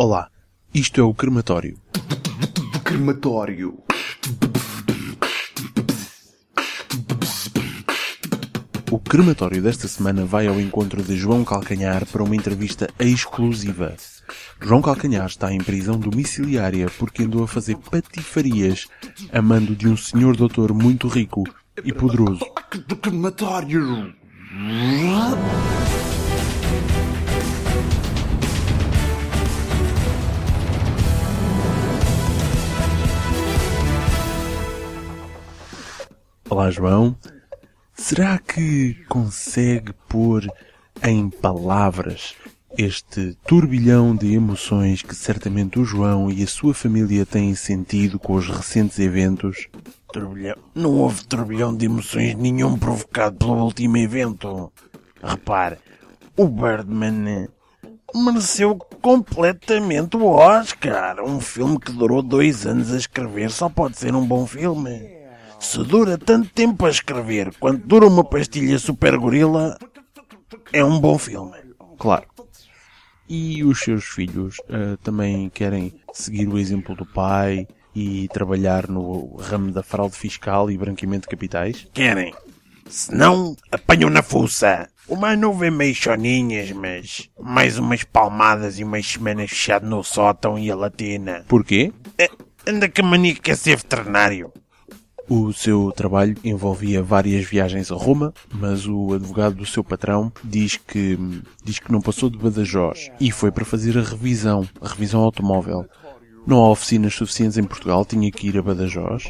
Olá, isto é o crematório. Crematório. O crematório desta semana vai ao encontro de João Calcanhar para uma entrevista exclusiva. João Calcanhar está em prisão domiciliária porque andou a fazer patifarias a mando de um senhor doutor muito rico e poderoso. Crematório. Olá, João. Será que consegue pôr em palavras este turbilhão de emoções que certamente o João e a sua família têm sentido com os recentes eventos? Turbilhão. Não houve turbilhão de emoções nenhum provocado pelo último evento. Repare, o Birdman mereceu completamente o Oscar. Um filme que durou dois anos a escrever só pode ser um bom filme. Se dura tanto tempo a escrever quanto dura uma pastilha super gorila, é um bom filme. Claro. E os seus filhos eh, também querem seguir o exemplo do pai e trabalhar no ramo da fraude fiscal e branqueamento de capitais? Querem. Se não, apanham na fuça. O mais novo é meio choninhas, mas mais umas palmadas e umas semanas fechado no sótão e a latina. Porquê? É, anda que a mania que quer ser veterinário. O seu trabalho envolvia várias viagens a Roma, mas o advogado do seu patrão diz que, diz que não passou de Badajoz e foi para fazer a revisão, a revisão automóvel. Não há oficinas suficientes em Portugal, tinha que ir a Badajoz.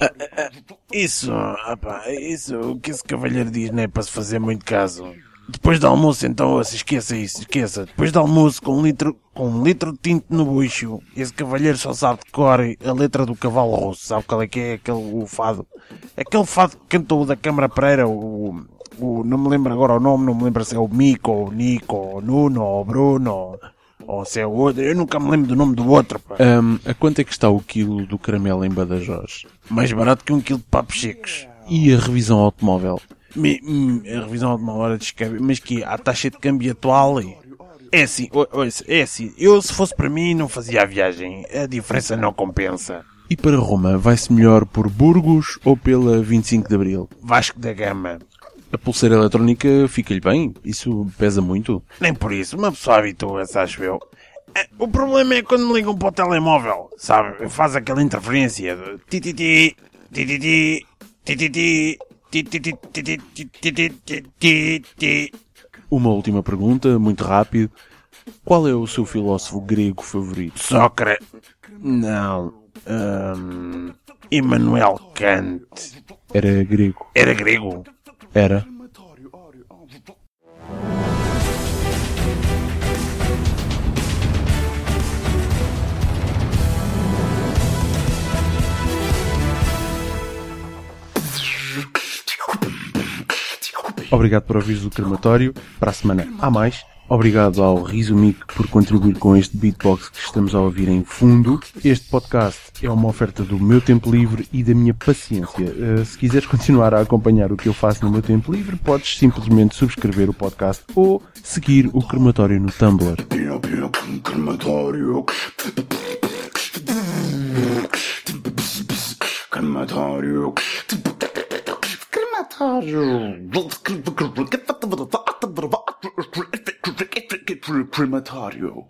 Isso, opa, isso, o que esse cavalheiro diz não é para se fazer muito caso. Depois do almoço, então, ouça, esqueça isso, esqueça. Depois do almoço, com um litro, com um litro de tinto no bucho, esse cavalheiro só sabe de cor a letra do cavalo rosso. Sabe qual é que é aquele fado? Aquele fado que cantou da Câmara Pereira, o, o, não me lembro agora o nome, não me lembro se é o Mico, ou o Nico, ou o Nuno, ou o Bruno, ou, se é o outro. Eu nunca me lembro do nome do outro, pá. Ahm, a quanto é que está o quilo do caramelo em Badajoz? Mais barato que um quilo de papos secos. E a revisão automóvel? Me- hum, a revisão de uma hora de escâmbio, mas que a taxa de câmbio atual é assim, é assim, eu se fosse para mim não fazia a viagem, a diferença não compensa. E para Roma, vai-se melhor por Burgos ou pela 25 de Abril? Vasco da Gama, A pulseira eletrónica fica-lhe bem? Isso pesa muito? nem por isso, uma pessoa habitua-se, acho eu. É, O problema é quando me ligam para o telemóvel, sabe? Faz aquela interferência de ti-ti-ti, ti-ti-ti, ti-ti-ti, ti-ti-ti, ti-ti-ti, ti-ti-ti, ti-ti. Uma última pergunta, muito rápido. Qual é o seu filósofo grego favorito? Sócrates. Não. hum, Immanuel Kant. Era grego. Era grego? Era. Obrigado por ouvires o crematório. Para a semana há mais. Obrigado ao Rizumic por contribuir com este beatbox que estamos a ouvir em fundo. Este podcast é uma oferta do meu tempo livre e da minha paciência. Uh, se quiseres continuar a acompanhar o que eu faço no meu tempo livre, podes simplesmente subscrever o podcast ou seguir o crematório no Tumblr. Crematório. Crematório. Crematório. Crematório.